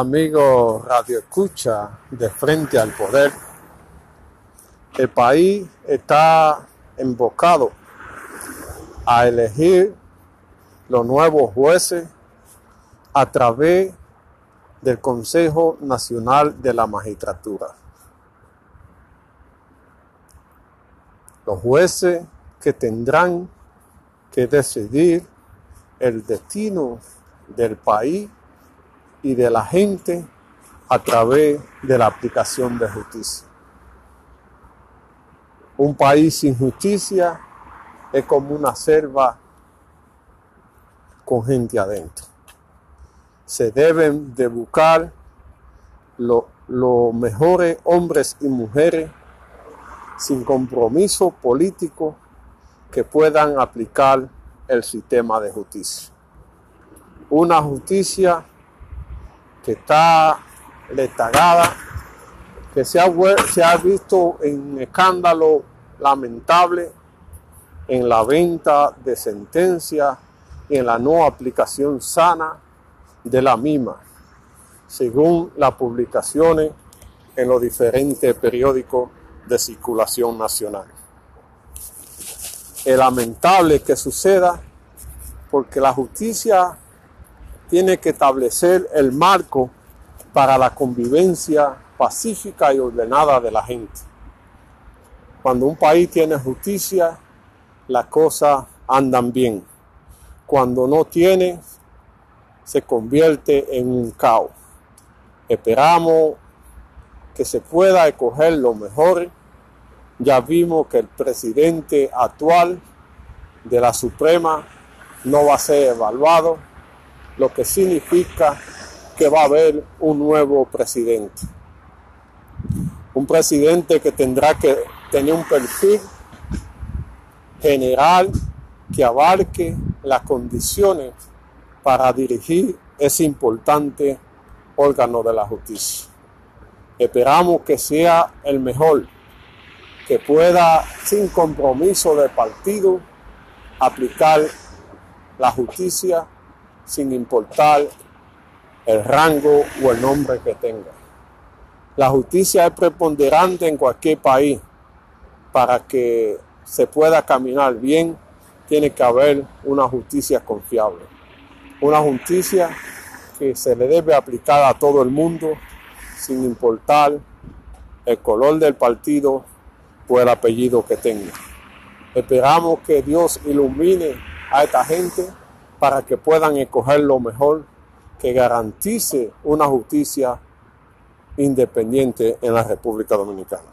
Amigo Radio Escucha de Frente al Poder, el país está embocado a elegir los nuevos jueces a través del Consejo Nacional de la Magistratura. Los jueces que tendrán que decidir el destino del país y de la gente a través de la aplicación de justicia. Un país sin justicia es como una selva con gente adentro. Se deben de buscar los mejores hombres y mujeres sin compromiso político que puedan aplicar el sistema de justicia. Una justicia que está letagada, que se ha, se ha visto en escándalo lamentable en la venta de sentencias y en la no aplicación sana de la misma, según las publicaciones en los diferentes periódicos de circulación nacional. Es lamentable que suceda porque la justicia tiene que establecer el marco para la convivencia pacífica y ordenada de la gente. Cuando un país tiene justicia, las cosas andan bien. Cuando no tiene, se convierte en un caos. Esperamos que se pueda escoger lo mejor. Ya vimos que el presidente actual de la Suprema no va a ser evaluado, lo que significa que va a haber un nuevo presidente. Un presidente que tendrá que tener un perfil general que abarque las condiciones para dirigir ese importante órgano de la justicia. Esperamos que sea el mejor, que pueda, sin compromiso de partido, aplicar la justicia sin importar el rango o el nombre que tenga. La justicia es preponderante en cualquier país. Para que se pueda caminar bien, tiene que haber una justicia confiable. Una justicia que se le debe aplicar a todo el mundo sin importar el color del partido o el apellido que tenga. Esperamos que Dios ilumine a esta gente para que puedan escoger lo mejor que garantice una justicia independiente en la República Dominicana.